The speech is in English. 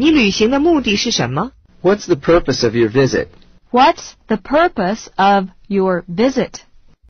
你旅行的目的是什么？What's the purpose of your visit? What's the purpose of your visit?